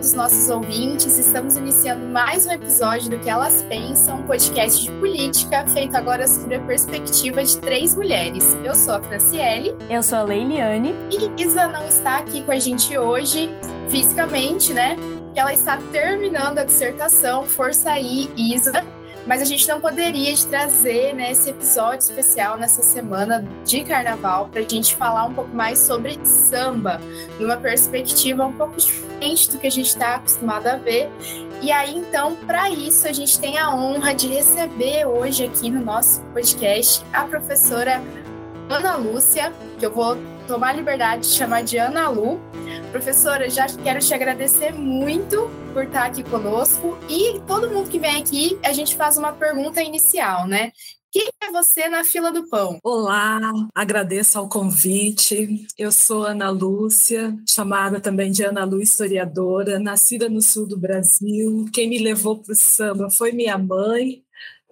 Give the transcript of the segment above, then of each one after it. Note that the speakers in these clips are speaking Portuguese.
todos os nossos ouvintes. Estamos iniciando mais um episódio do Que Elas Pensam, um podcast de política feito agora sob a perspectiva de três mulheres. Eu sou a Franciele. Eu sou a Leiliane. E Isa não está aqui com a gente hoje, fisicamente, né? Ela está terminando a dissertação. Força aí, Isa. Mas a gente não poderia trazer né, esse episódio especial nessa semana de carnaval para a gente falar um pouco mais sobre samba, numa perspectiva um pouco diferente do que a gente está acostumado a ver. E aí, então, para isso, a gente tem a honra de receber hoje aqui no nosso podcast a professora Ana Lúcia, que eu vou tomar a liberdade de chamar de Ana Lu. Professora, já quero te agradecer muito por estar aqui conosco. E todo mundo que vem aqui, a gente faz uma pergunta inicial, né? Quem é você na fila do pão? Olá, agradeço ao convite. Eu sou Ana Lúcia, chamada também de Ana Lu Historiadora, nascida no sul do Brasil. Quem me levou para o samba foi minha mãe,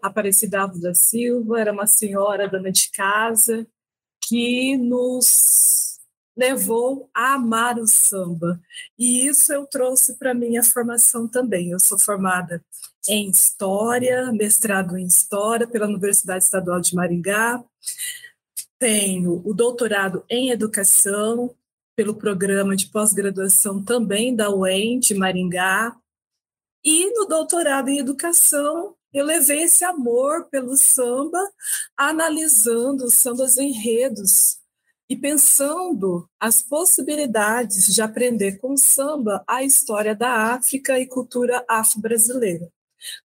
Aparecida da Silva, era uma senhora dona de casa, que nos levou a amar o samba. E isso eu trouxe para minha formação também. Eu sou formada em História, mestrado em História pela Universidade Estadual de Maringá. Tenho o doutorado em Educação pelo programa de pós-graduação também da UEM de Maringá. E no doutorado em Educação, eu levei esse amor pelo samba, analisando os sambas enredos e pensando as possibilidades de aprender com samba a história da África e cultura afro-brasileira.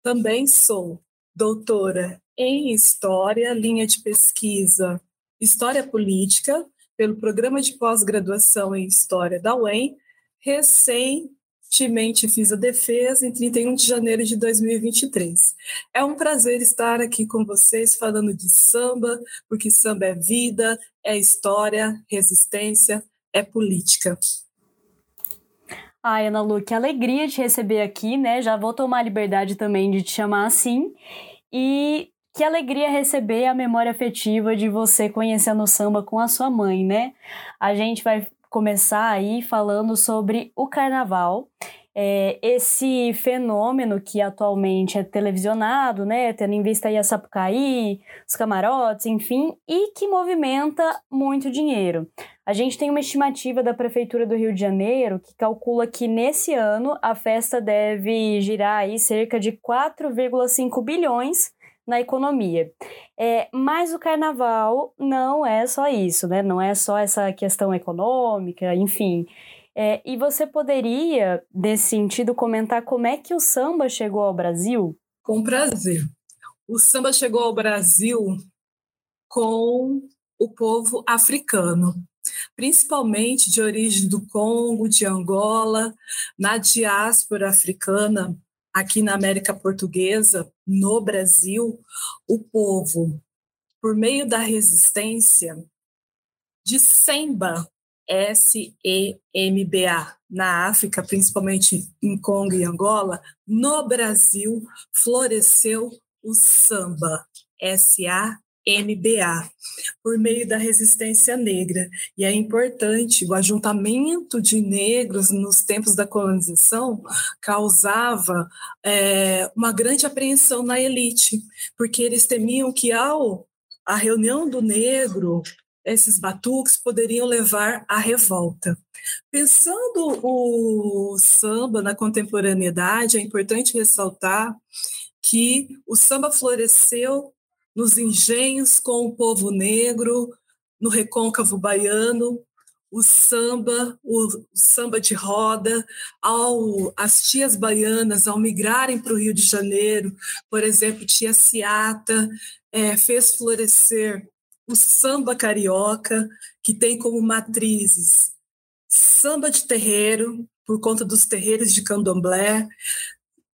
Também sou doutora em História, linha de pesquisa História Política, pelo Programa de Pós-Graduação em História da UEM, recém recentemente fiz a defesa em 31 de janeiro de 2023. É um prazer estar aqui com vocês falando de samba, porque samba é vida, é história, resistência, é política. Ai, Ana Lu, que alegria te receber aqui, né? Já vou tomar a liberdade também de te chamar assim. E que alegria receber a memória afetiva de você conhecendo o samba com a sua mãe, né? A gente vai começar aí falando sobre o carnaval. É, esse fenômeno que atualmente é televisionado, né, tendo em vista aí a Sapucaí, os camarotes, enfim, e que movimenta muito dinheiro. A gente tem uma estimativa da Prefeitura do Rio de Janeiro que calcula que nesse ano a festa deve girar aí cerca de 4,5 bilhões na economia. É, mas o carnaval não é só isso, né? Não é só essa questão econômica, enfim. É, e você poderia, nesse sentido, comentar como é que o samba chegou ao Brasil? Com prazer. O samba chegou ao Brasil com o povo africano, principalmente de origem do Congo, de Angola, na diáspora africana aqui na América Portuguesa, no Brasil, o povo, por meio da resistência de Semba, S-E-M-B-A, na África, principalmente em Congo e Angola, no Brasil floresceu o samba, S-A MBA, por meio da resistência negra. E é importante, o ajuntamento de negros nos tempos da colonização causava é, uma grande apreensão na elite, porque eles temiam que ao a reunião do negro, esses batuques poderiam levar à revolta. Pensando o samba na contemporaneidade, é importante ressaltar que o samba floresceu nos engenhos com o povo negro, no recôncavo baiano, o samba, o, samba de roda, ao, as tias baianas, ao migrarem para o Rio de Janeiro, por exemplo, tia Ciata, é, fez florescer o samba carioca, que tem como matrizes samba de terreiro, por conta dos terreiros de candomblé,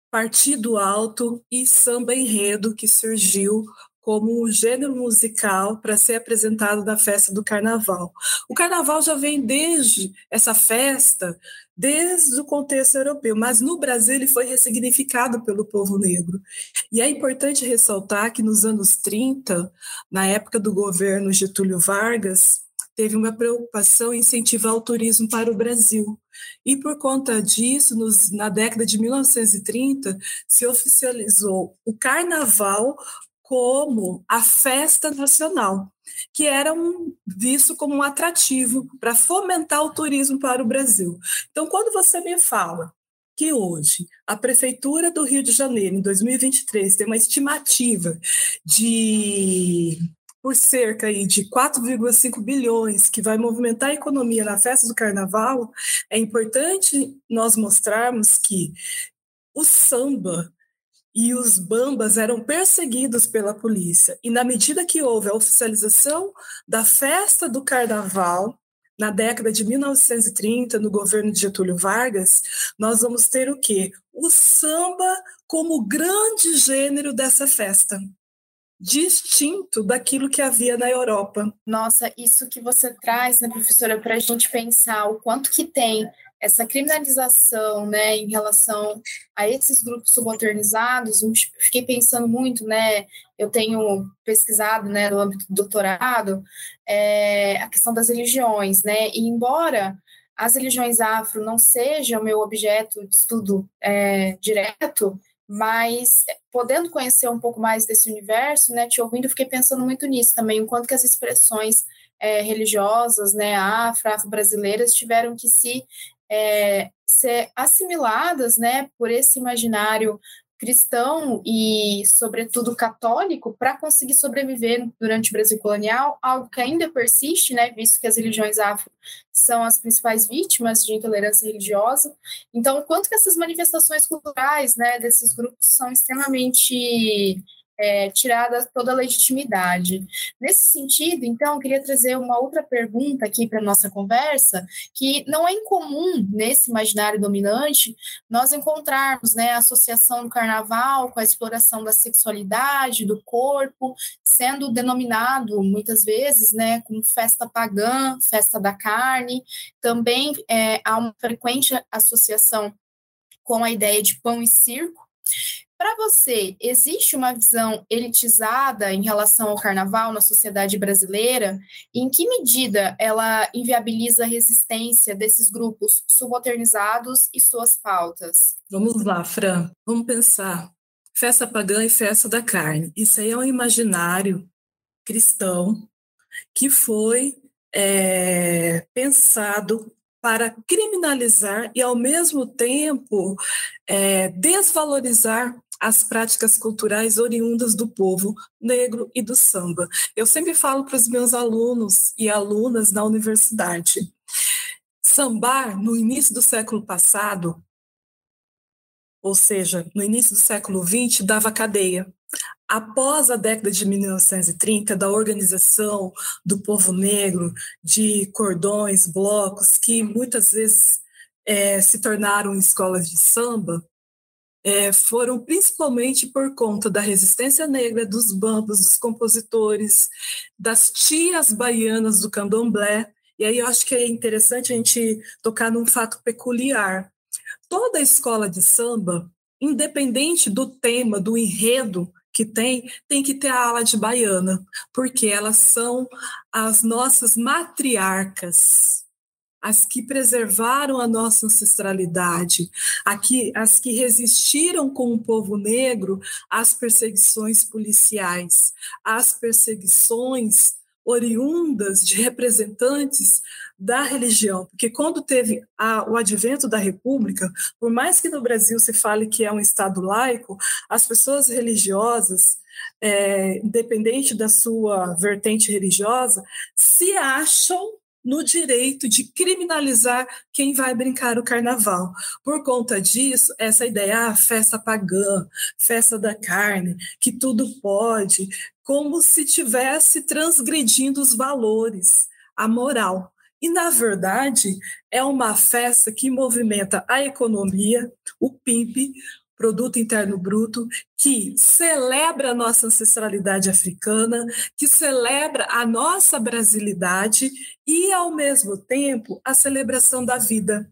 partido alto e samba enredo, que surgiu como um gênero musical para ser apresentado na festa do carnaval. O carnaval já vem desde essa festa, desde o contexto europeu, mas no Brasil ele foi ressignificado pelo povo negro. E é importante ressaltar que nos anos 30, na época do governo Getúlio Vargas, teve uma preocupação em incentivar o turismo para o Brasil. E por conta disso, nos, na década de 1930, se oficializou o carnaval como a festa nacional, que era um, visto como um atrativo para fomentar o turismo para o Brasil. Então, quando você me fala que hoje a Prefeitura do Rio de Janeiro, em 2023, tem uma estimativa de por cerca aí de 4,5 bilhões que vai movimentar a economia na festa do carnaval, é importante nós mostrarmos que o samba e os bambas eram perseguidos pela polícia. E na medida que houve a oficialização da festa do carnaval, na década de 1930, no governo de Getúlio Vargas, nós vamos ter o quê? O samba como grande gênero dessa festa distinto daquilo que havia na Europa. Nossa, isso que você traz, né, professora, para a gente pensar o quanto que tem essa criminalização, né, em relação a esses grupos subalternizados, fiquei pensando muito, né, eu tenho pesquisado, né, no âmbito do doutorado, é, a questão das religiões, né, e embora as religiões afro não sejam meu objeto de estudo é, direto, mas podendo conhecer um pouco mais desse universo, né, te ouvindo, fiquei pensando muito nisso também, o quanto que as expressões é, religiosas, né, afro, afro-brasileiras tiveram que se é, ser assimiladas, né, por esse imaginário cristão e, sobretudo, católico para conseguir sobreviver durante o Brasil colonial, algo que ainda persiste, né, visto que as religiões afro são as principais vítimas de intolerância religiosa. Então, quanto que essas manifestações culturais, né, desses grupos são extremamente é, tirada toda a legitimidade. Nesse sentido, então, eu queria trazer uma outra pergunta aqui para a nossa conversa, que não é incomum nesse imaginário dominante nós encontrarmos né, a associação do carnaval com a exploração da sexualidade, do corpo, sendo denominado muitas vezes né, como festa pagã, festa da carne. Também é, há uma frequente associação com a ideia de pão e circo. Para você, existe uma visão elitizada em relação ao carnaval na sociedade brasileira? E em que medida ela inviabiliza a resistência desses grupos subalternizados e suas pautas? Vamos lá, Fran. Vamos pensar. Festa pagã e festa da carne. Isso aí é um imaginário cristão que foi é, pensado para criminalizar e, ao mesmo tempo, é, desvalorizar as práticas culturais oriundas do povo negro e do samba. Eu sempre falo para os meus alunos e alunas na universidade: sambar no início do século passado, ou seja, no início do século XX, dava cadeia. Após a década de 1930, da organização do povo negro, de cordões, blocos, que muitas vezes é, se tornaram escolas de samba, é, foram principalmente por conta da resistência negra, dos bambos, dos compositores, das tias baianas do candomblé. E aí eu acho que é interessante a gente tocar num fato peculiar. Toda escola de samba, independente do tema, do enredo que tem, tem que ter a ala de baiana, porque elas são as nossas matriarcas as que preservaram a nossa ancestralidade, aqui, as que resistiram com o povo negro às perseguições policiais, às perseguições oriundas de representantes da religião, porque quando teve a, o advento da República, por mais que no Brasil se fale que é um Estado laico, as pessoas religiosas, é, independente da sua vertente religiosa, se acham no direito de criminalizar quem vai brincar o carnaval. Por conta disso, essa ideia, ah, festa pagã, festa da carne, que tudo pode, como se tivesse transgredindo os valores, a moral. E, na verdade, é uma festa que movimenta a economia, o PIB, Produto Interno Bruto, que celebra a nossa ancestralidade africana, que celebra a nossa brasilidade e, ao mesmo tempo, a celebração da vida.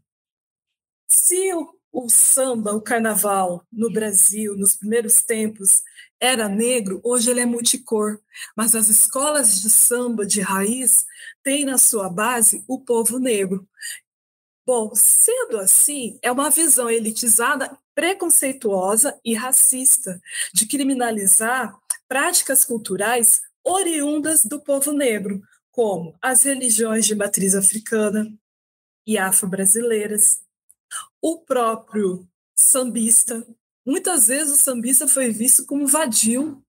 Se o, o samba, o carnaval no Brasil, nos primeiros tempos, era negro, hoje ele é multicor. Mas as escolas de samba de raiz têm na sua base o povo negro. Bom, sendo assim, é uma visão elitizada, preconceituosa e racista de criminalizar práticas culturais oriundas do povo negro, como as religiões de matriz africana e afro-brasileiras, o próprio sambista. Muitas vezes o sambista foi visto como vadio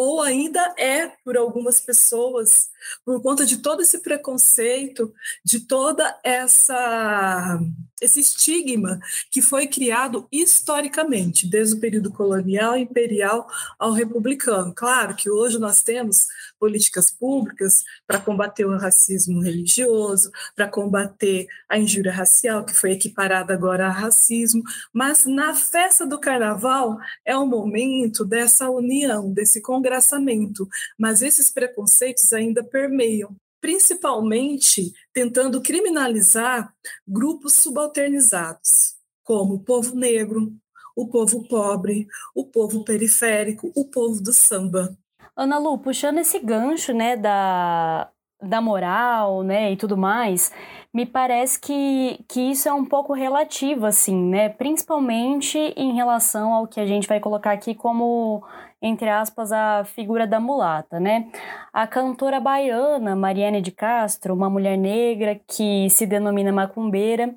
ou ainda é por algumas pessoas, por conta de todo esse preconceito, de toda essa esse estigma que foi criado historicamente, desde o período colonial, imperial ao republicano. Claro que hoje nós temos políticas públicas para combater o racismo religioso, para combater a injúria racial, que foi equiparada agora a racismo, mas na festa do carnaval é o momento dessa união, desse congraçamento, mas esses preconceitos ainda permeiam principalmente tentando criminalizar grupos subalternizados, como o povo negro, o povo pobre, o povo periférico, o povo do samba. Ana Lu, puxando esse gancho, né, da, da moral, né, e tudo mais, me parece que, que isso é um pouco relativo, assim, né, principalmente em relação ao que a gente vai colocar aqui como, entre aspas, a figura da mulata, né. A cantora baiana Mariane de Castro, uma mulher negra que se denomina macumbeira,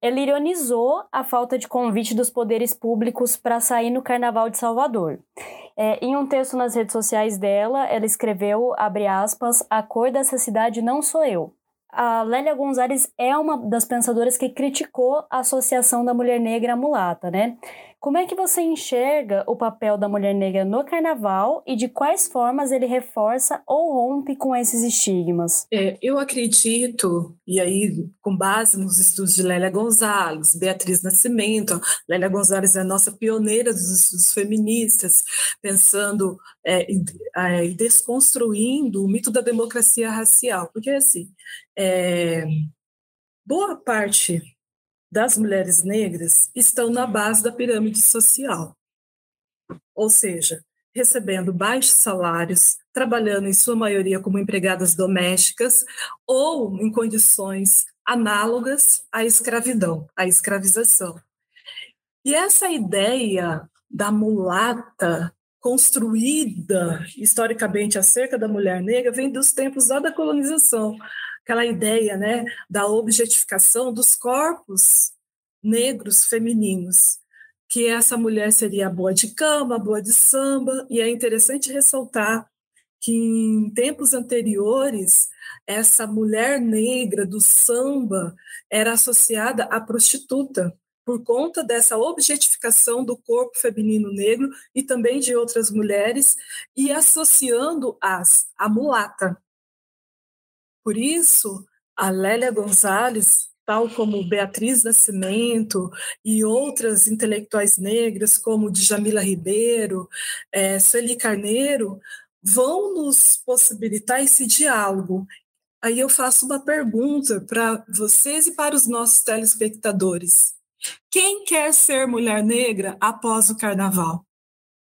ela ironizou a falta de convite dos poderes públicos para sair no Carnaval de Salvador. É, em um texto nas redes sociais dela, ela escreveu, abre aspas, a cor dessa cidade não sou eu. A Lélia Gonzalez é uma das pensadoras que criticou a associação da mulher negra à mulata, né? Como é que você enxerga o papel da mulher negra no carnaval e de quais formas ele reforça ou rompe com esses estigmas? É, eu acredito, e aí com base nos estudos de Lélia Gonzalez, Beatriz Nascimento, Lélia Gonzalez é a nossa pioneira dos estudos feministas, pensando é, é, desconstruindo o mito da democracia racial, porque assim, é, boa parte das mulheres negras estão na base da pirâmide social, ou seja, recebendo baixos salários, trabalhando em sua maioria como empregadas domésticas ou em condições análogas à escravidão, à escravização. E essa ideia da mulata construída historicamente acerca da mulher negra vem dos tempos da colonização, aquela ideia né, da objetificação dos corpos negros femininos, que essa mulher seria boa de cama, boa de samba, e é interessante ressaltar que em tempos anteriores essa mulher negra do samba era associada à prostituta por conta dessa objetificação do corpo feminino negro e também de outras mulheres e associando-as à mulata. Por isso, a Lélia Gonzalez, tal como Beatriz Nascimento e outras intelectuais negras, como Djamila Ribeiro, é, Sueli Carneiro, vão nos possibilitar esse diálogo. Aí eu faço uma pergunta para vocês e para os nossos telespectadores. Quem quer ser mulher negra após o carnaval?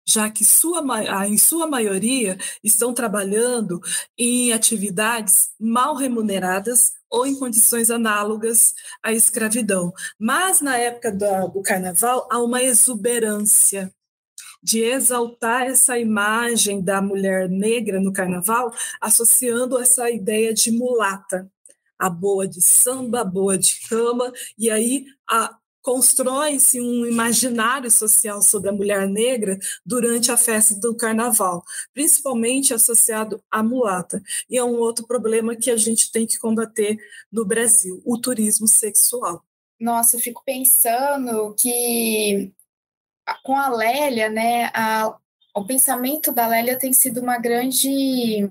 Já que sua, em sua maioria estão trabalhando em atividades mal remuneradas ou em condições análogas à escravidão. Mas na época do, do carnaval há uma exuberância de exaltar essa imagem da mulher negra no carnaval, associando essa ideia de mulata, a boa de samba, a boa de cama, e aí a, constrói-se um imaginário social sobre a mulher negra durante a festa do carnaval, principalmente associado à mulata. E é um outro problema que a gente tem que combater no Brasil, o turismo sexual. Nossa, eu fico pensando que com a Lélia, né, a, o pensamento da Lélia tem sido uma grande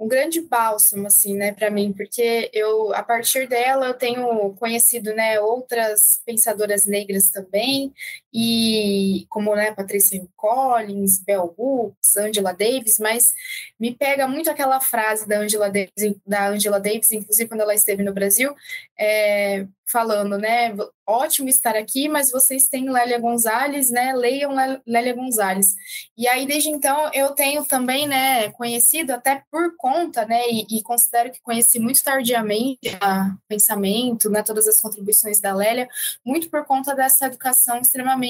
um grande bálsamo assim, né, para mim, porque eu a partir dela eu tenho conhecido, né, outras pensadoras negras também e como né, Patrícia Collins, Bell Hooks, Angela Davis, mas me pega muito aquela frase da Angela Davis, da Angela Davis inclusive quando ela esteve no Brasil, é, falando, né, ótimo estar aqui, mas vocês têm Lélia Gonzalez, né, leiam Lélia Gonzalez. E aí, desde então, eu tenho também, né, conhecido até por conta, né, e, e considero que conheci muito tardiamente o pensamento, né, todas as contribuições da Lélia, muito por conta dessa educação extremamente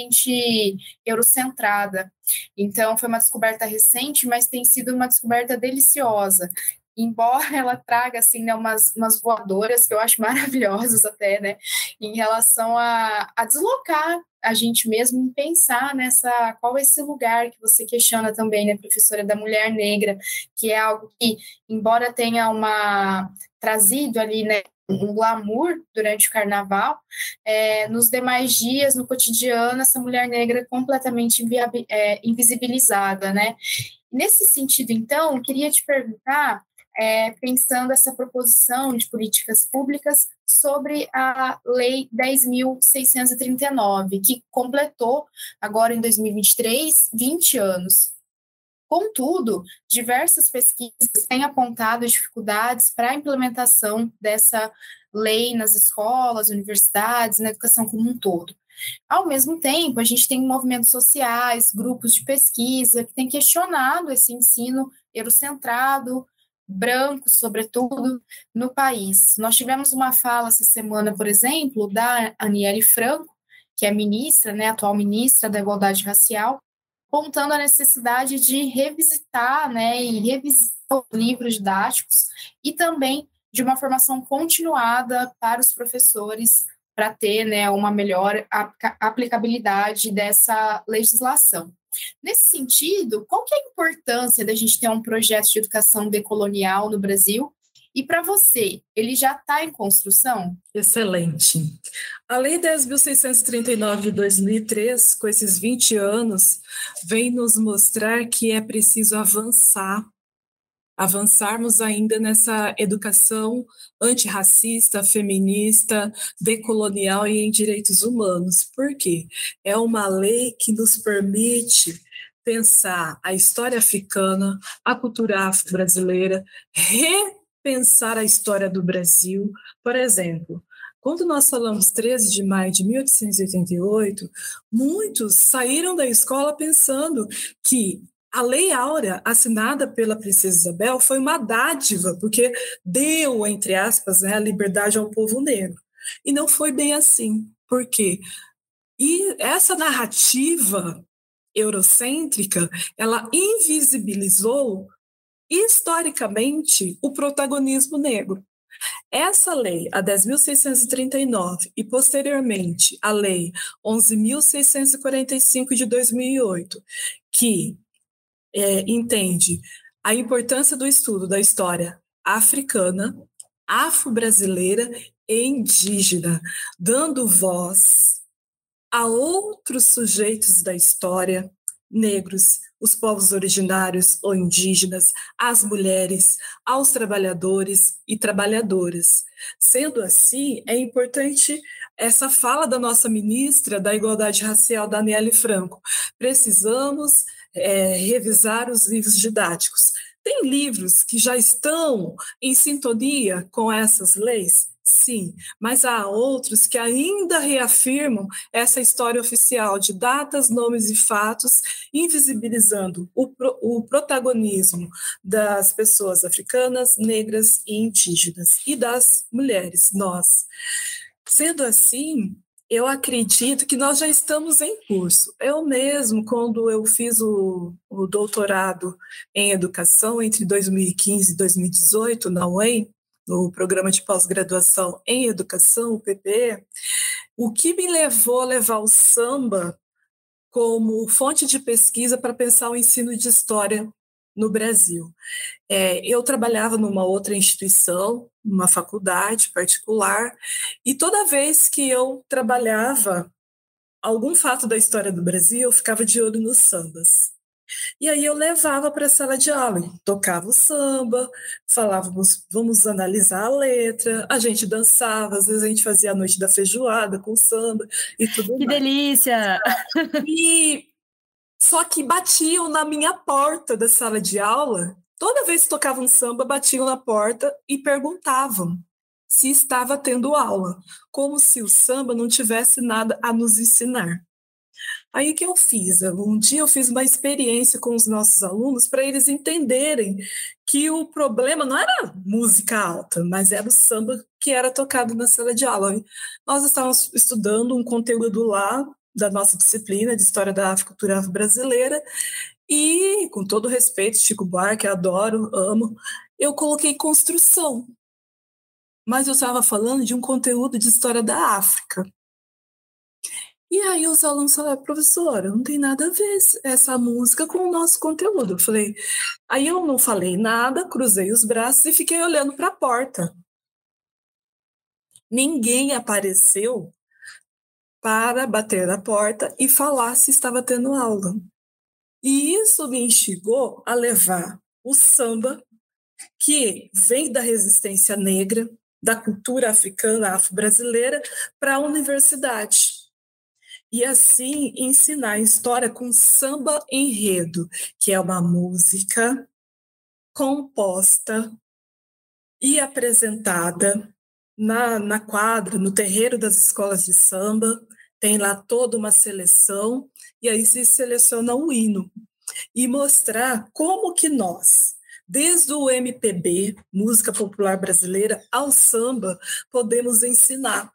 eurocentrada. Então, foi uma descoberta recente, mas tem sido uma descoberta deliciosa embora ela traga assim né, umas, umas voadoras que eu acho maravilhosas até, né, em relação a, a deslocar a gente mesmo em pensar nessa qual é esse lugar que você questiona também, né, professora da mulher negra, que é algo que, embora tenha uma trazido ali, né, um glamour durante o carnaval, é, nos demais dias, no cotidiano, essa mulher negra é completamente é, invisibilizada, né? Nesse sentido, então, queria te perguntar é, pensando essa proposição de políticas públicas sobre a Lei 10.639, que completou agora em 2023 20 anos. Contudo, diversas pesquisas têm apontado dificuldades para a implementação dessa lei nas escolas, universidades, na educação como um todo. Ao mesmo tempo, a gente tem movimentos sociais, grupos de pesquisa que têm questionado esse ensino eurocentrado, brancos, sobretudo, no país. Nós tivemos uma fala essa semana, por exemplo, da Aniele Franco, que é ministra, né, atual ministra da Igualdade Racial, apontando a necessidade de revisitar né, e revisitar os livros didáticos e também de uma formação continuada para os professores para ter né, uma melhor aplicabilidade dessa legislação. Nesse sentido, qual que é a importância da gente ter um projeto de educação decolonial no Brasil? E para você, ele já está em construção? Excelente. A Lei 10.639 de 2003, com esses 20 anos, vem nos mostrar que é preciso avançar avançarmos ainda nessa educação antirracista, feminista, decolonial e em direitos humanos. Por quê? É uma lei que nos permite pensar a história africana, a cultura afro-brasileira, repensar a história do Brasil. Por exemplo, quando nós falamos 13 de maio de 1888, muitos saíram da escola pensando que a Lei Áurea, assinada pela Princesa Isabel, foi uma dádiva, porque deu, entre aspas, né, a liberdade ao povo negro. E não foi bem assim. Por quê? E essa narrativa eurocêntrica, ela invisibilizou historicamente o protagonismo negro. Essa lei, a 10.639, e posteriormente a lei 11.645 de 2008, que é, entende a importância do estudo da história africana, afro-brasileira e indígena, dando voz a outros sujeitos da história, negros, os povos originários ou indígenas, as mulheres, aos trabalhadores e trabalhadoras. Sendo assim, é importante essa fala da nossa ministra da Igualdade Racial, Daniele Franco. Precisamos é, revisar os livros didáticos. Tem livros que já estão em sintonia com essas leis? Sim, mas há outros que ainda reafirmam essa história oficial de datas, nomes e fatos, invisibilizando o, o protagonismo das pessoas africanas, negras e indígenas e das mulheres, nós. Sendo assim, eu acredito que nós já estamos em curso. Eu mesmo, quando eu fiz o, o doutorado em educação entre 2015 e 2018 na UEM, no programa de pós-graduação em educação, o PP, o que me levou a levar o samba como fonte de pesquisa para pensar o ensino de história no Brasil. É, eu trabalhava numa outra instituição, uma faculdade particular, e toda vez que eu trabalhava algum fato da história do Brasil, eu ficava de olho nos sambas. E aí eu levava para a sala de aula, tocava o samba, falávamos, vamos analisar a letra, a gente dançava, às vezes a gente fazia a noite da feijoada com samba e tudo que mais. Que delícia! E só que batiam na minha porta da sala de aula, toda vez que tocavam um samba, batiam na porta e perguntavam se estava tendo aula, como se o samba não tivesse nada a nos ensinar. Aí que eu fiz? Um dia eu fiz uma experiência com os nossos alunos para eles entenderem que o problema não era música alta, mas era o samba que era tocado na sala de aula. Nós estávamos estudando um conteúdo lá da nossa disciplina de História da África Cultura Brasileira e, com todo respeito, Chico Buarque, adoro, amo, eu coloquei construção. Mas eu estava falando de um conteúdo de História da África. E aí os alunos falaram, professora, não tem nada a ver essa música com o nosso conteúdo. Eu falei, aí eu não falei nada, cruzei os braços e fiquei olhando para a porta. Ninguém apareceu para bater na porta e falar se estava tendo aula. E isso me instigou a levar o samba, que vem da resistência negra, da cultura africana, afro-brasileira, para a universidade e assim ensinar história com samba enredo, que é uma música composta e apresentada na, na quadra, no terreiro das escolas de samba, tem lá toda uma seleção, e aí se seleciona um hino, e mostrar como que nós, desde o MPB, música popular brasileira, ao samba, podemos ensinar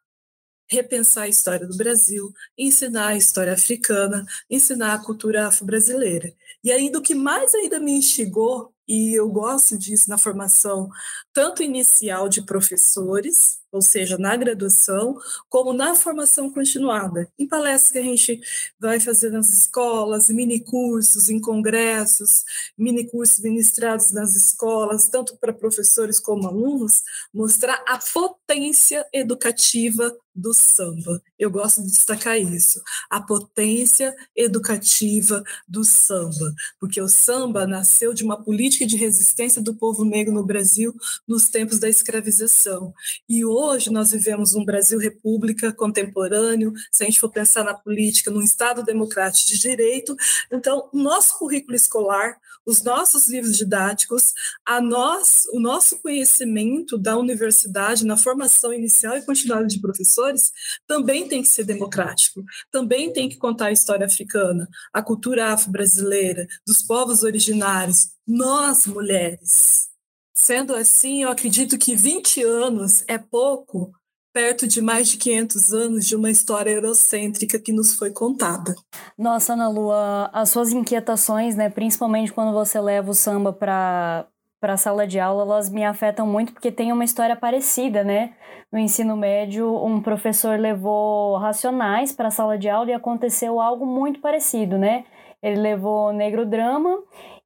repensar a história do Brasil, ensinar a história africana, ensinar a cultura afro-brasileira. E ainda o que mais ainda me instigou, e eu gosto disso na formação tanto inicial de professores, ou seja, na graduação, como na formação continuada, em palestras que a gente vai fazer nas escolas, mini cursos, em congressos, mini cursos ministrados nas escolas, tanto para professores como alunos, mostrar a potência educativa do samba. Eu gosto de destacar isso, a potência educativa do samba, porque o samba nasceu de uma política de resistência do povo negro no Brasil nos tempos da escravização. E hoje nós vivemos um Brasil república contemporâneo, se a gente for pensar na política, num Estado democrático de direito, então o nosso currículo escolar, os nossos livros didáticos, a nós, o nosso conhecimento da universidade na formação inicial e continuada de professores também tem que ser democrático, também tem que contar a história africana, a cultura afro-brasileira, dos povos originários, nós mulheres. Sendo assim, eu acredito que 20 anos é pouco perto de mais de 500 anos de uma história eurocêntrica que nos foi contada. Nossa, Ana Lua, as suas inquietações, né, principalmente quando você leva o samba para para a sala de aula, elas me afetam muito porque tem uma história parecida, né? No ensino médio, um professor levou racionais para a sala de aula e aconteceu algo muito parecido, né? Ele levou negro drama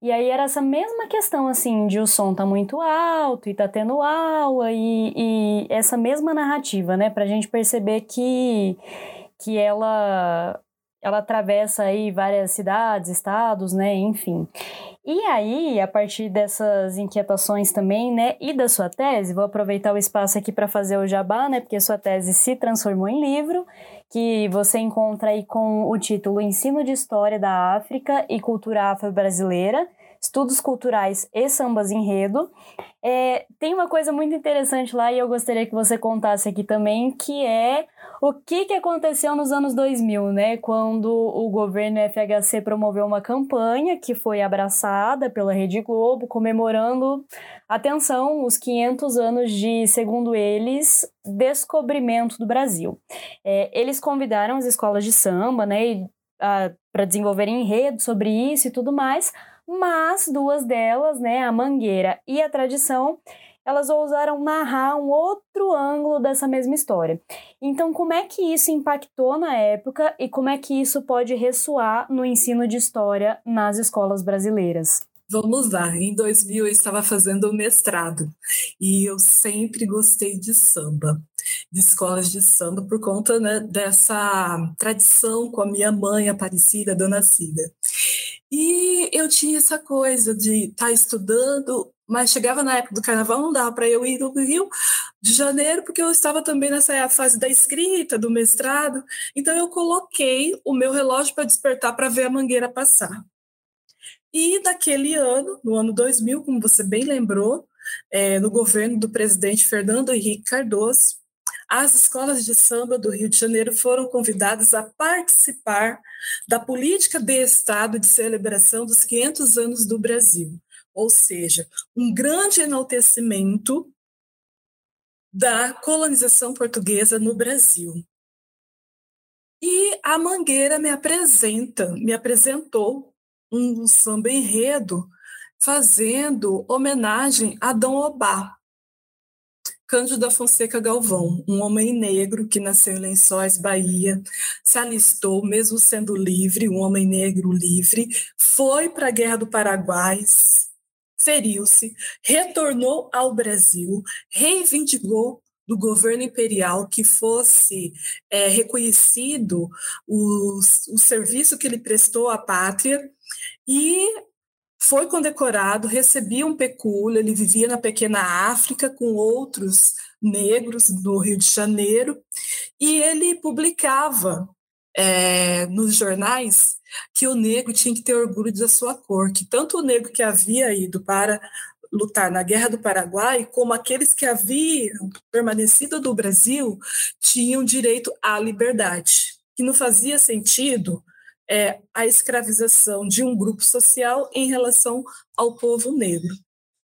e aí era essa mesma questão, assim, de o som tá muito alto e tá tendo aula e, e essa mesma narrativa, né? Pra gente perceber que, que ela ela atravessa aí várias cidades, estados, né, enfim. E aí, a partir dessas inquietações também, né, e da sua tese, vou aproveitar o espaço aqui para fazer o jabá, né, porque sua tese se transformou em livro, que você encontra aí com o título Ensino de História da África e Cultura Afro-Brasileira, Estudos Culturais e Sambas Enredo. É, tem uma coisa muito interessante lá e eu gostaria que você contasse aqui também, que é o que, que aconteceu nos anos 2000, né? Quando o governo FHC promoveu uma campanha que foi abraçada pela Rede Globo, comemorando, atenção, os 500 anos de, segundo eles, descobrimento do Brasil. É, eles convidaram as escolas de samba, né? para desenvolver enredo sobre isso e tudo mais, mas duas delas, né, a Mangueira e a Tradição, elas ousaram narrar um outro ângulo dessa mesma história. Então, como é que isso impactou na época e como é que isso pode ressoar no ensino de história nas escolas brasileiras? Vamos lá, em 2000 eu estava fazendo o mestrado e eu sempre gostei de samba, de escolas de samba, por conta né, dessa tradição com a minha mãe, Aparecida, Dona Cida. E eu tinha essa coisa de estar tá estudando, mas chegava na época do carnaval, não dava para eu ir no Rio de Janeiro, porque eu estava também nessa fase da escrita, do mestrado. Então eu coloquei o meu relógio para despertar para ver a mangueira passar. E naquele ano, no ano 2000, como você bem lembrou, é, no governo do presidente Fernando Henrique Cardoso, as escolas de samba do Rio de Janeiro foram convidadas a participar da política de Estado de celebração dos 500 anos do Brasil, ou seja, um grande enaltecimento da colonização portuguesa no Brasil. E a Mangueira me apresenta, me apresentou um samba enredo fazendo homenagem a Dom Obá, Cândido da Fonseca Galvão, um homem negro que nasceu em Lençóis, Bahia, se alistou, mesmo sendo livre, um homem negro livre, foi para a Guerra do Paraguai, feriu-se, retornou ao Brasil, reivindicou do governo imperial que fosse é, reconhecido o, o serviço que ele prestou à pátria e foi condecorado, recebia um pecúlio, ele vivia na pequena África com outros negros do Rio de Janeiro, e ele publicava é, nos jornais que o negro tinha que ter orgulho da sua cor, que tanto o negro que havia ido para lutar na Guerra do Paraguai, como aqueles que haviam permanecido do Brasil, tinham direito à liberdade, que não fazia sentido é, a escravização de um grupo social em relação ao povo negro.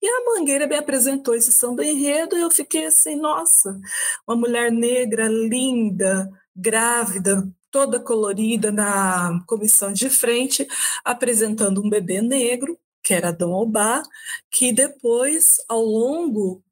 E a Mangueira me apresentou esse samba enredo e eu fiquei assim, nossa, uma mulher negra, linda, grávida, toda colorida na comissão de frente, apresentando um bebê negro, que era Dom Obá, que depois, ao longo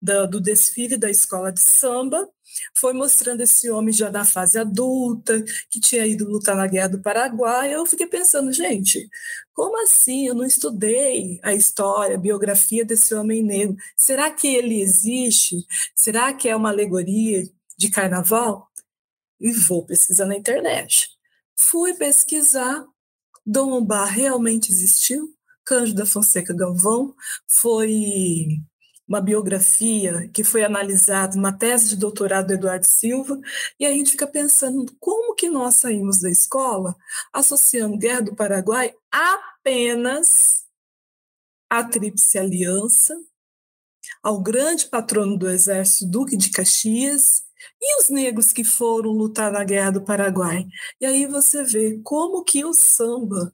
do, do desfile da escola de samba, foi mostrando esse homem já na fase adulta, que tinha ido lutar na Guerra do Paraguai. Eu fiquei pensando, gente, como assim? Eu não estudei a história, a biografia desse homem negro. Será que ele existe? Será que é uma alegoria de carnaval? E vou pesquisar na internet. Fui pesquisar. Dom Bar realmente existiu? Cândido da Fonseca Galvão foi uma biografia que foi analisada, uma tese de doutorado do Eduardo Silva, e a gente fica pensando como que nós saímos da escola associando Guerra do Paraguai apenas à Tríplice Aliança, ao grande patrono do exército, Duque de Caxias, e os negros que foram lutar na Guerra do Paraguai. E aí você vê como que o samba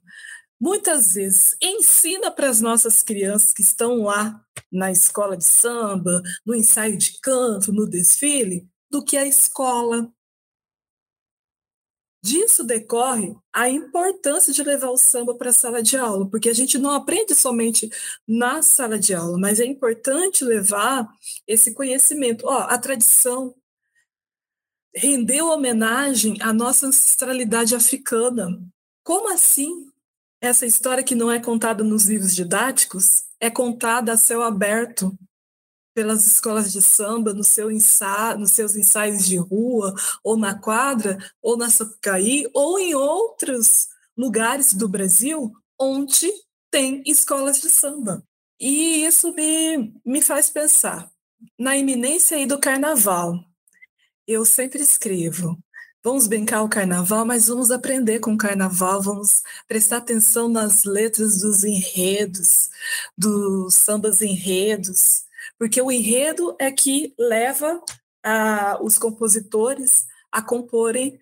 muitas vezes ensina para as nossas crianças que estão lá na escola de samba, no ensaio de canto, no desfile, do que a escola. Disso decorre a importância de levar o samba para a sala de aula, porque a gente não aprende somente na sala de aula, mas é importante levar esse conhecimento. Ó, a tradição rendeu homenagem à nossa ancestralidade africana. Como assim? Essa história que não é contada nos livros didáticos é contada a céu aberto pelas escolas de samba, no seu ensa nos seus ensaios de rua, ou na quadra, ou na Sapucaí, ou em outros lugares do Brasil onde tem escolas de samba. E isso me, me faz pensar na iminência aí do carnaval. Eu sempre escrevo, Vamos brincar o carnaval, mas vamos aprender com o carnaval, vamos prestar atenção nas letras dos enredos, dos sambas enredos, porque o enredo é que leva os compositores a comporem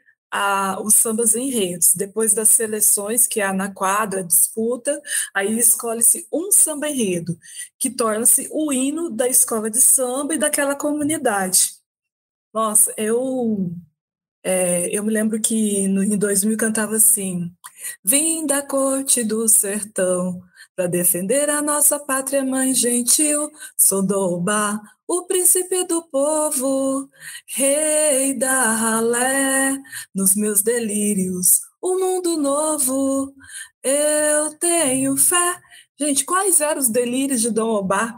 os sambas enredos. Depois das seleções que há na quadra, disputa, aí escolhe-se um samba enredo, que torna-se o hino da escola de samba e daquela comunidade. Nossa, eu é, eu me lembro que no, em 2000 cantava assim: Vim da corte do sertão para defender a nossa pátria mãe gentil, sou Doba, o príncipe do povo, rei da ralé, nos meus delírios, o um mundo novo, eu tenho fé. Gente, quais eram os delírios de Dom Obá?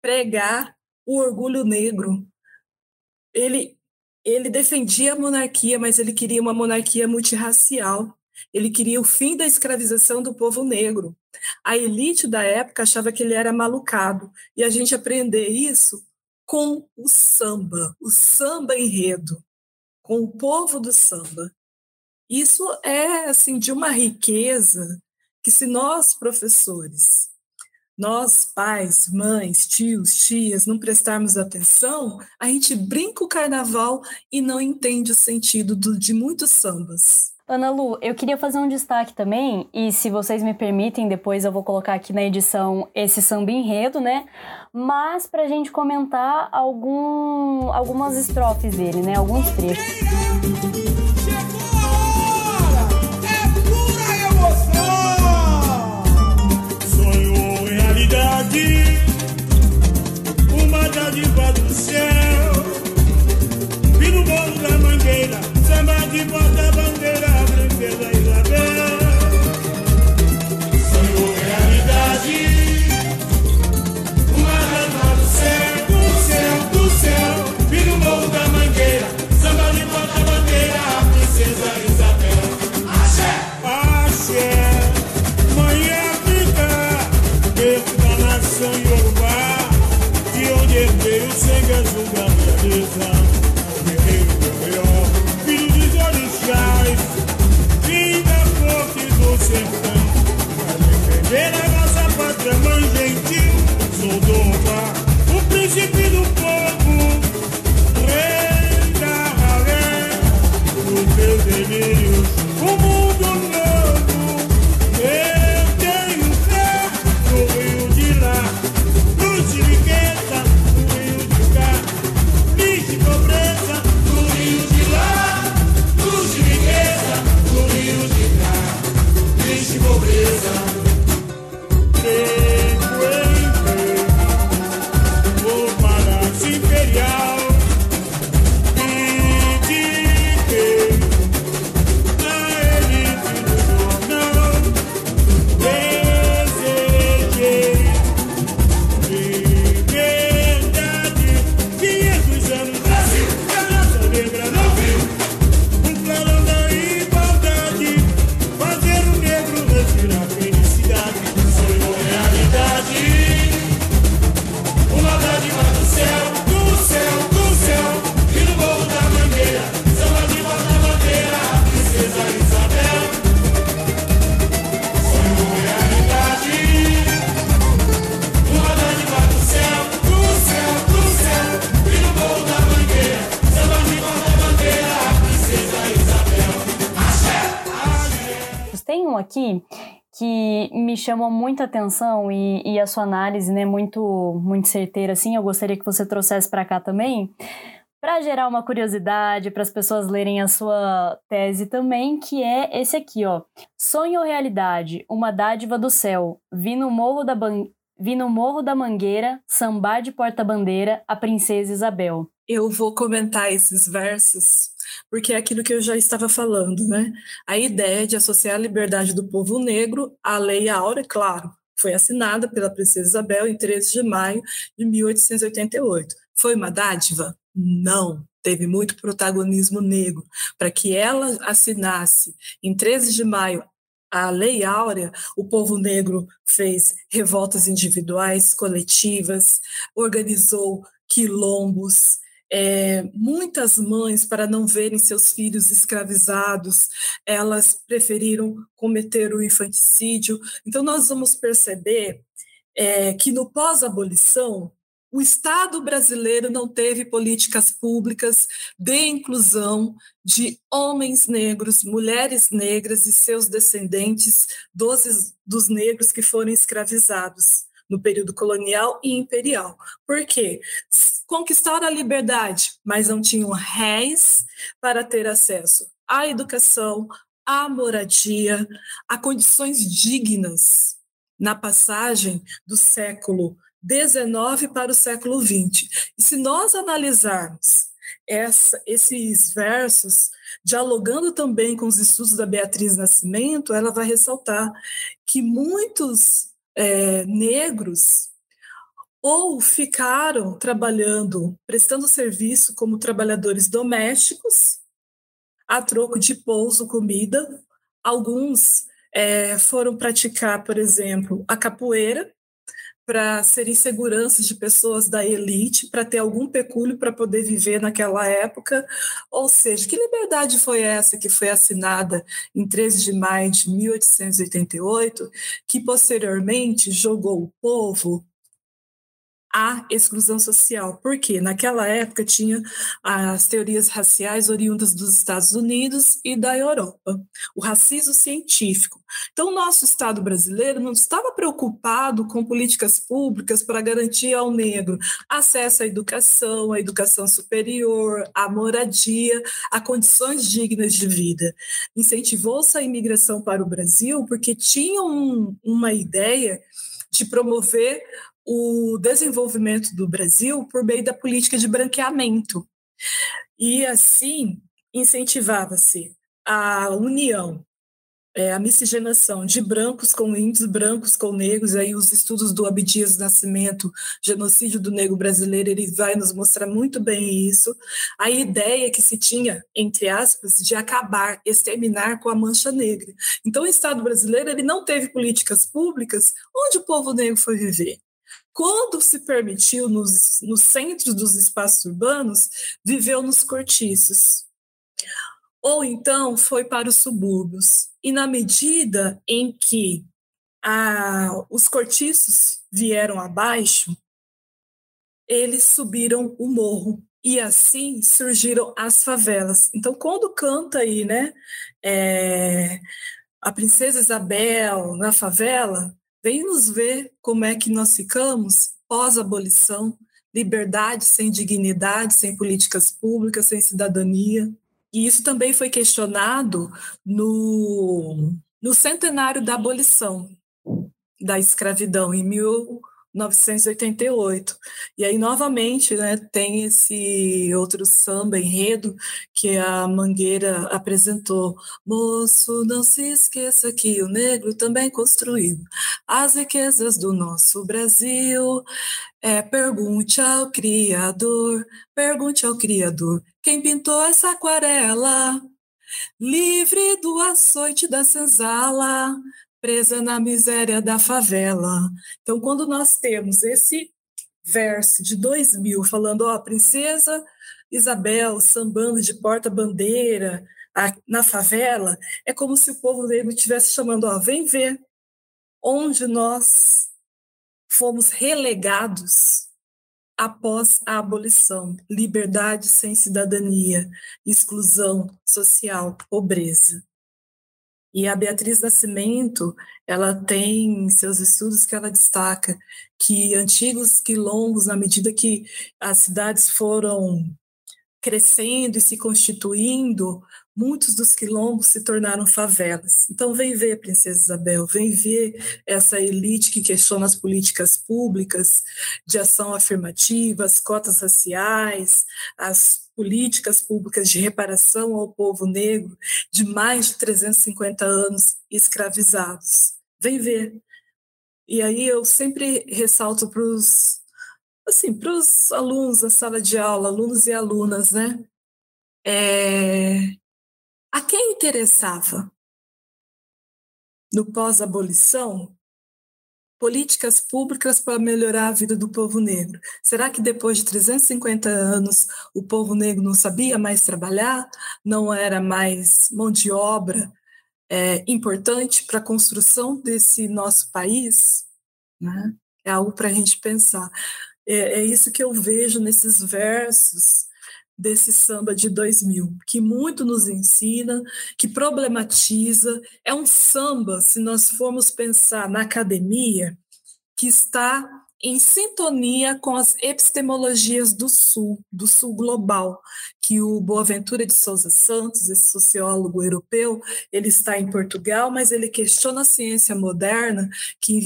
Pregar o orgulho negro. Ele ele defendia a monarquia, mas ele queria uma monarquia multirracial. Ele queria o fim da escravização do povo negro. A elite da época achava que ele era malucado. E a gente aprender isso com o samba, o samba enredo, com o povo do samba. Isso é assim de uma riqueza que se nós professores, nós pais, mães, tios, tias não prestarmos atenção, a gente brinca o carnaval e não entende o sentido do, de muitos sambas. Ana Lu, eu queria fazer um destaque também, e se vocês me permitem, depois eu vou colocar aqui na edição esse samba enredo, né? Mas para a gente comentar algum, algumas estrofes dele, né? Alguns trechos. Dádiva do céu. Vi no bolo da mangueira, samba de porta-bandeira, princesa Isabel. Chamou muita atenção e, e a sua análise, né, muito, muito certeira, assim, eu gostaria que você trouxesse para cá também, para gerar uma curiosidade, para as pessoas lerem a sua tese também, que é esse aqui, ó. Sonho ou realidade, uma dádiva do céu, vi no morro da, ban... vi no morro da Mangueira, sambar de porta-bandeira, a princesa Isabel. Eu vou comentar esses versos porque é aquilo que eu já estava falando, né? A ideia de associar a liberdade do povo negro à Lei Áurea, claro, foi assinada pela princesa Isabel em 13 de maio de 1888. Foi uma dádiva? Não. Teve muito protagonismo negro. Para que ela assinasse em 13 de maio a Lei Áurea, o povo negro fez revoltas individuais, coletivas, organizou quilombos, é, muitas mães, para não verem seus filhos escravizados, elas preferiram cometer o infanticídio. Então, nós vamos perceber é, que no pós-abolição, o Estado brasileiro não teve políticas públicas de inclusão de homens negros, mulheres negras e seus descendentes dos, dos negros que foram escravizados no período colonial e imperial. Por quê? Conquistaram a liberdade, mas não tinham réis para ter acesso à educação, à moradia, a condições dignas na passagem do século XIX para o século XX. E se nós analisarmos essa, esses versos, dialogando também com os estudos da Beatriz Nascimento, ela vai ressaltar que muitos é, negros ou ficaram trabalhando, prestando serviço como trabalhadores domésticos, a troco de pouso, comida, Alguns é, foram praticar, por exemplo, a capoeira, para serem seguranças de pessoas da elite, para ter algum pecúlio para poder viver naquela época. Ou seja, que liberdade foi essa que foi assinada em 13 de maio de 1888, que posteriormente jogou o povo a exclusão social, porque naquela época tinha as teorias raciais oriundas dos Estados Unidos e da Europa, o racismo científico. Então, o nosso Estado brasileiro não estava preocupado com políticas públicas para garantir ao negro acesso à educação, à educação superior, à moradia, a condições dignas de vida. Incentivou-se a imigração para o Brasil porque tinha um, uma ideia de promover o desenvolvimento do Brasil por meio da política de branqueamento. E assim incentivava-se a união, é, a miscigenação de brancos com índios, brancos com negros, aí os estudos do Abdias Nascimento, genocídio do negro brasileiro, ele vai nos mostrar muito bem isso. A ideia que se tinha, entre aspas, de acabar, exterminar com a mancha negra. Então, o Estado brasileiro ele não teve políticas públicas onde o povo negro foi viver. Quando se permitiu nos, nos centros dos espaços urbanos, viveu nos cortiços. Ou então foi para os subúrbios. E na medida em que a, os cortiços vieram abaixo, eles subiram o morro e assim surgiram as favelas. Então, quando canta aí, né, é, a princesa Isabel na favela, Vem nos ver como é que nós ficamos pós-abolição, liberdade sem dignidade, sem políticas públicas, sem cidadania. E isso também foi questionado no, no centenário da abolição da escravidão, em 1988. E aí, novamente, né, tem esse outro samba enredo que a Mangueira apresentou. Moço, não se esqueça que o negro também construiu as riquezas do nosso Brasil. É, pergunte ao Criador, pergunte ao Criador, quem pintou essa aquarela? Livre do açoite da senzala, presa na miséria da favela. Então, quando nós temos esse verso de 2000 falando, ó, princesa Isabel sambando de porta-bandeira na favela, é como se o povo negro estivesse chamando, ó, vem ver onde nós fomos relegados após a abolição, liberdade sem cidadania, exclusão social, pobreza. E a Beatriz Nascimento, ela tem seus estudos que ela destaca que antigos quilombos, na medida que as cidades foram crescendo e se constituindo, muitos dos quilombos se tornaram favelas. Então, vem ver, Princesa Isabel, vem ver essa elite que questiona as políticas públicas de ação afirmativa, as cotas raciais, as políticas públicas de reparação ao povo negro de mais de 350 anos escravizados. Vem ver. E aí eu sempre ressalto para os assim, alunos da sala de aula, alunos e alunas, né? É, a quem interessava? No pós-abolição, políticas públicas para melhorar a vida do povo negro. Será que depois de 350 anos o povo negro não sabia mais trabalhar? Não era mais mão de obra é, importante para a construção desse nosso país? Né? É algo para a gente pensar. É, é isso que eu vejo nesses versos desse samba de 2000, que muito nos ensina, que problematiza. É um samba, se nós formos pensar na academia, que está em sintonia com as epistemologias do Sul, do Sul global, que o Boaventura de Souza Santos, esse sociólogo europeu, ele está em Portugal, mas ele questiona a ciência moderna que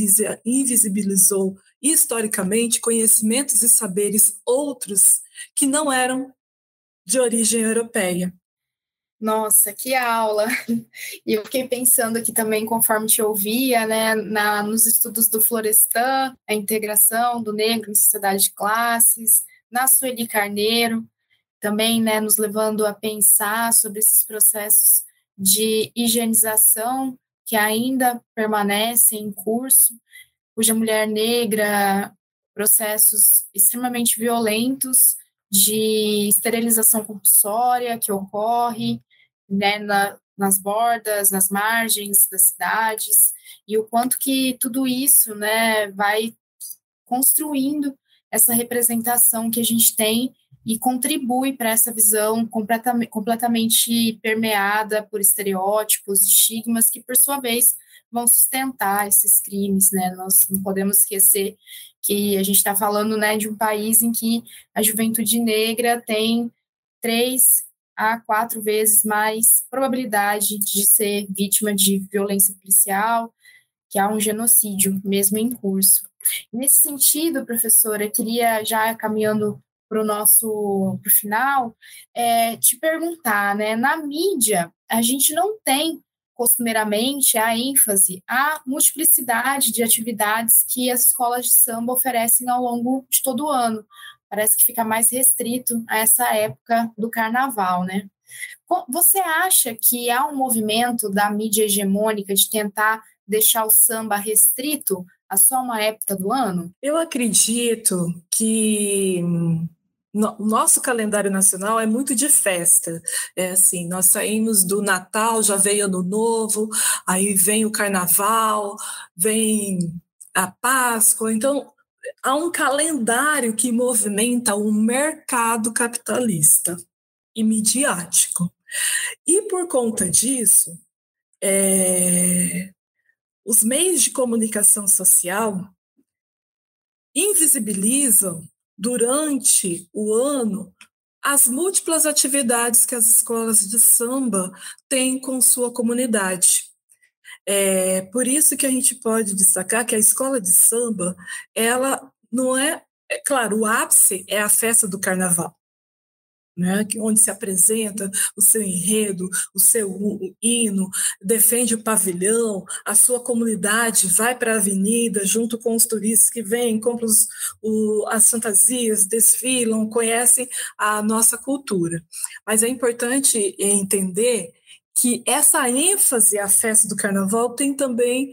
invisibilizou historicamente conhecimentos e saberes outros que não eram de origem europeia. Nossa, que aula! E eu fiquei pensando aqui também, conforme te ouvia, né, na, nos estudos do Florestan, a integração do negro em sociedade de classes, na Sueli Carneiro, também né, nos levando a pensar sobre esses processos de higienização que ainda permanecem em curso, cuja mulher negra, processos extremamente violentos de esterilização compulsória que ocorre né, na, nas bordas, nas margens das cidades, e o quanto que tudo isso né, vai construindo essa representação que a gente tem e contribui para essa visão completamente, completamente permeada por estereótipos, estigmas, que, por sua vez, vão sustentar esses crimes. Né? Nós não podemos esquecer que a gente está falando né, de um país em que a juventude negra tem três a quatro vezes mais probabilidade de ser vítima de violência policial, que há um genocídio mesmo em curso. Nesse sentido, professora, queria já caminhando para o nosso pro final, é, te perguntar, né? Na mídia, a gente não tem costumeiramente a ênfase à multiplicidade de atividades que as escolas de samba oferecem ao longo de todo o ano. Parece que fica mais restrito a essa época do carnaval, né? Você acha que há um movimento da mídia hegemônica de tentar deixar o samba restrito a só uma época do ano? Eu acredito que o nosso calendário nacional é muito de festa. É assim, nós saímos do Natal, já veio Ano Novo, aí vem o Carnaval, vem a Páscoa. Então, há um calendário que movimenta o mercado capitalista e midiático. E por conta disso, é, os meios de comunicação social invisibilizam durante o ano as múltiplas atividades que as escolas de samba têm com sua comunidade. É por isso que a gente pode destacar que a escola de samba, ela não é, é claro, o ápice é a festa do carnaval, né, onde se apresenta o seu enredo, o seu hino, defende o pavilhão, a sua comunidade vai para a avenida junto com os turistas que vêm, compram os, o, as fantasias, desfilam, conhecem a nossa cultura. Mas é importante entender que essa ênfase à festa do carnaval tem também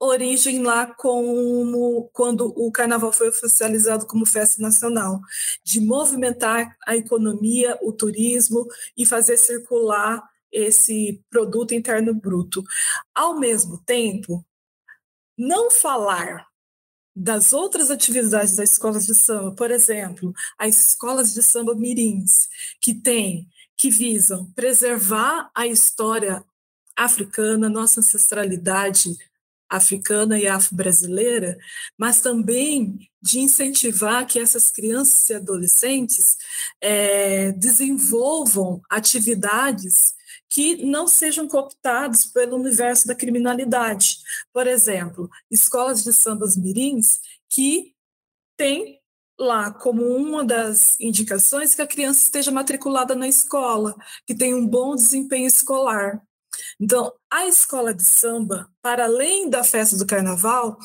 origem lá como quando o carnaval foi oficializado como festa nacional, de movimentar a economia, o turismo e fazer circular esse produto interno bruto. Ao mesmo tempo, não falar das outras atividades das escolas de samba, por exemplo, as escolas de samba mirins, que têm que visam preservar a história africana, nossa ancestralidade africana e afro-brasileira, mas também de incentivar que essas crianças e adolescentes é, desenvolvam atividades que não sejam cooptados pelo universo da criminalidade. Por exemplo, escolas de sambas mirins que têm lá como uma das indicações que a criança esteja matriculada na escola, que tenha um bom desempenho escolar. Então, a escola de samba, para além da festa do carnaval,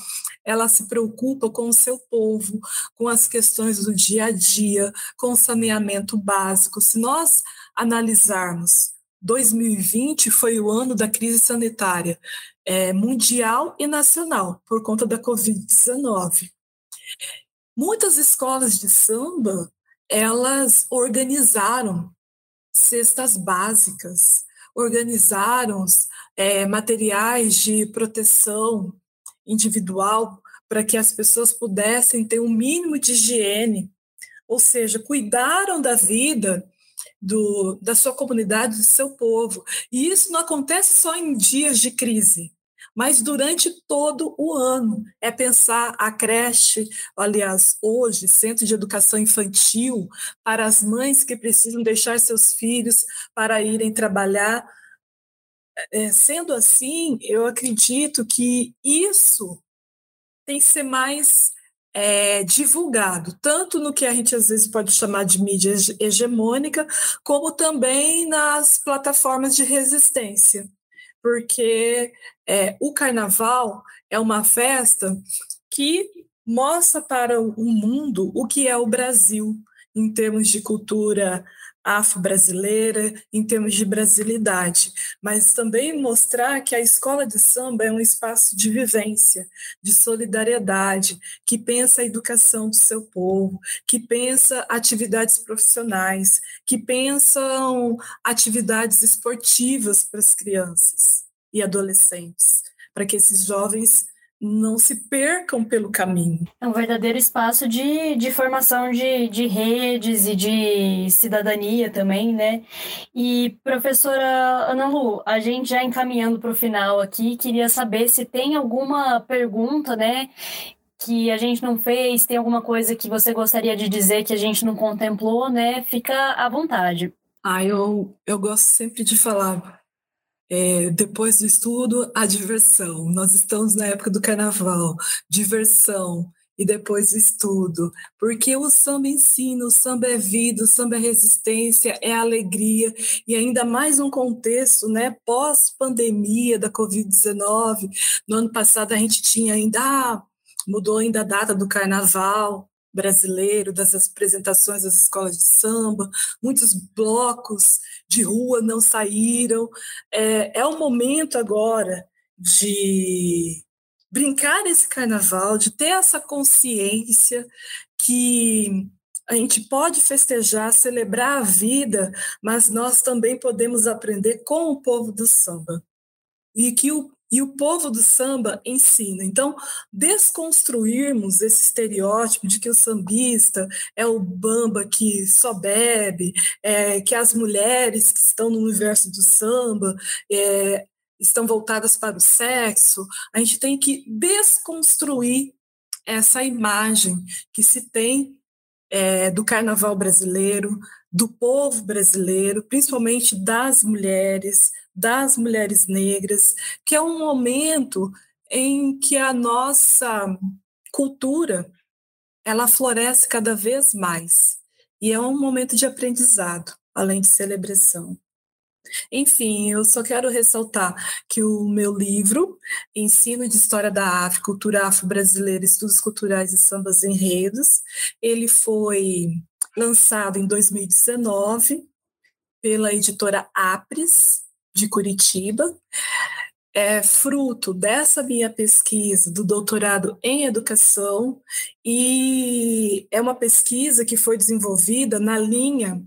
ela se preocupa com o seu povo, com as questões do dia a dia, com o saneamento básico. Se nós analisarmos 2020 foi o ano da crise sanitária é, mundial e nacional por conta da Covid-19. Muitas escolas de samba elas organizaram cestas básicas, organizaram é, materiais de proteção individual para que as pessoas pudessem ter um mínimo de higiene, ou seja, cuidaram da vida do, da sua comunidade, do seu povo. E isso não acontece só em dias de crise mas durante todo o ano. É pensar a creche, aliás, hoje, centro de educação infantil, para as mães que precisam deixar seus filhos para irem trabalhar. É, sendo assim, eu acredito que isso tem que ser mais é, divulgado, tanto no que a gente às vezes pode chamar de mídia hegemônica, como também nas plataformas de resistência porque é, o carnaval é uma festa que mostra para o mundo o que é o Brasil, em termos de cultura afro-brasileira, em termos de brasilidade, mas também mostrar que a escola de samba é um espaço de vivência, de solidariedade, que pensa a educação do seu povo, que pensa atividades profissionais, que pensam atividades esportivas para as crianças e adolescentes, para que esses jovens não se percam pelo caminho. É um verdadeiro espaço de, de formação de, de redes e de cidadania também, né? E, professora Ana Lu, a gente já encaminhando para o final aqui, queria saber se tem alguma pergunta, né? Que a gente não fez, tem alguma coisa que você gostaria de dizer que a gente não contemplou, né? Fica à vontade. Ah, eu, eu gosto sempre de falar é, depois do estudo, a diversão. Nós estamos na época do carnaval, diversão. E depois o estudo, porque o samba ensina, o samba é vida, o samba é resistência, é alegria, e ainda mais um contexto, né, pós-pandemia da Covid-19, no ano passado a gente tinha ainda, ah, mudou ainda a data do carnaval, brasileiro, das apresentações das escolas de samba, muitos blocos de rua não saíram. É, é o momento agora de brincar esse carnaval, de ter essa consciência que a gente pode festejar, celebrar a vida, mas nós também podemos aprender com o povo do samba. E que o, e o povo do samba ensina. Então, desconstruirmos esse estereótipo de que o sambista é o bamba que só bebe, é, que as mulheres que estão no universo do samba é, estão voltadas para o sexo, a gente tem que desconstruir essa imagem que se tem é, do carnaval brasileiro, do povo brasileiro, principalmente das mulheres, das mulheres negras, que é um momento em que a nossa cultura ela floresce cada vez mais e é um momento de aprendizado, além de celebração. Enfim, eu só quero ressaltar que o meu livro, Ensino de História da África, Cultura Afro-Brasileira, Estudos Culturais e Sambas Enredos, ele foi lançado em 2019 pela editora Apres, de Curitiba. É fruto dessa minha pesquisa do doutorado em educação e é uma pesquisa que foi desenvolvida na linha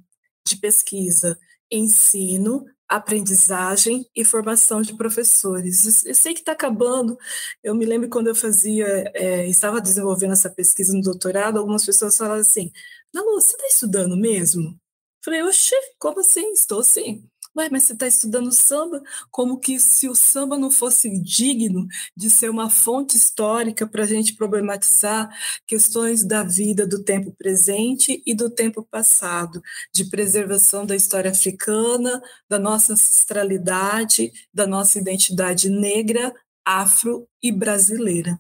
de pesquisa ensino, aprendizagem e formação de professores. Eu sei que está acabando. Eu me lembro quando eu fazia, é, estava desenvolvendo essa pesquisa no doutorado, algumas pessoas falavam assim: "Não, você está estudando mesmo?" Falei, oxe, como assim? Estou sim. Ué, mas você está estudando samba? Como que se o samba não fosse digno de ser uma fonte histórica para a gente problematizar questões da vida do tempo presente e do tempo passado, de preservação da história africana, da nossa ancestralidade, da nossa identidade negra, afro e brasileira.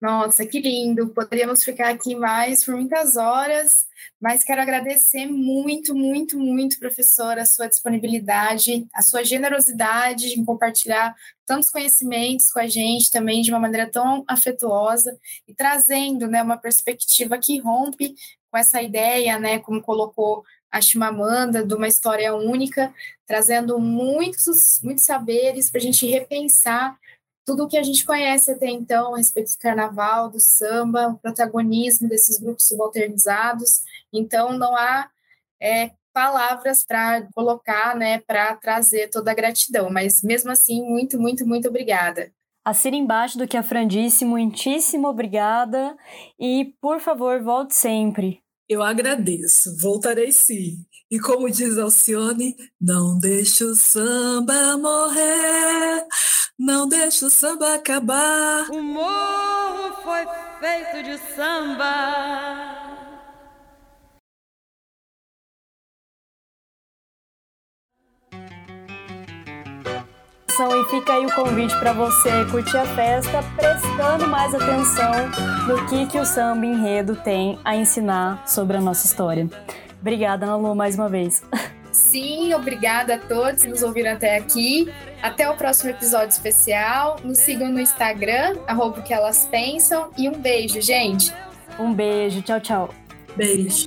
Nossa, que lindo! Poderíamos ficar aqui mais por muitas horas, mas quero agradecer muito, muito, muito, professora, a sua disponibilidade, a sua generosidade em compartilhar tantos conhecimentos com a gente também de uma maneira tão afetuosa e trazendo né, uma perspectiva que rompe com essa ideia, né, como colocou a Chimamanda, de uma história única, trazendo muitos, muitos saberes para a gente repensar tudo o que a gente conhece até então a respeito do carnaval, do samba, o protagonismo desses grupos subalternizados. Então, não há é, palavras para colocar, né, para trazer toda a gratidão, mas mesmo assim, muito, muito, muito obrigada. Assina embaixo do que a Fran disse, muitíssimo obrigada e, por favor, volte sempre. Eu agradeço, voltarei sim. E como diz Alcione, não deixe o samba morrer, não deixe o samba acabar. O morro foi feito de samba. E fica aí o convite para você curtir a festa, prestando mais atenção no que, que o samba enredo tem a ensinar sobre a nossa história. Obrigada, Ana Lu, mais uma vez. Sim, obrigada a todos que nos ouviram até aqui. Até o próximo episódio especial. Nos sigam no Instagram, arroba que elas pensam. E um beijo, gente. Um beijo, tchau, tchau. Beijo.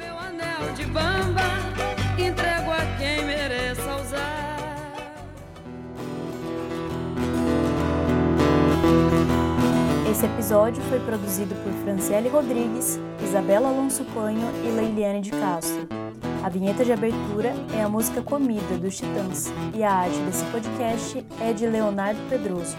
Esse episódio foi produzido por Franciele Rodrigues, Isabela Alonso Panho e Leiliane de Castro. A vinheta de abertura é a música Comida, dos Titãs, e a arte desse podcast é de Leonardo Pedroso.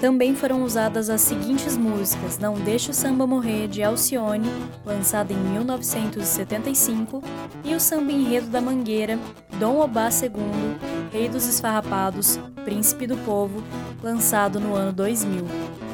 Também foram usadas as seguintes músicas: Não Deixe o Samba Morrer, de Alcione, lançada em 1975, e o Samba Enredo da Mangueira, Dom Obá II, Rei dos Esfarrapados, Príncipe do Povo, lançado no ano 2000.